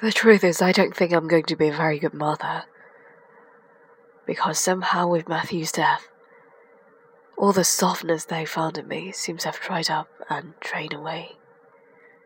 The truth is, I don't think I'm going to be a very good mother. Because somehow, with Matthew's death, all the softness they found in me seems to have dried up and drained away.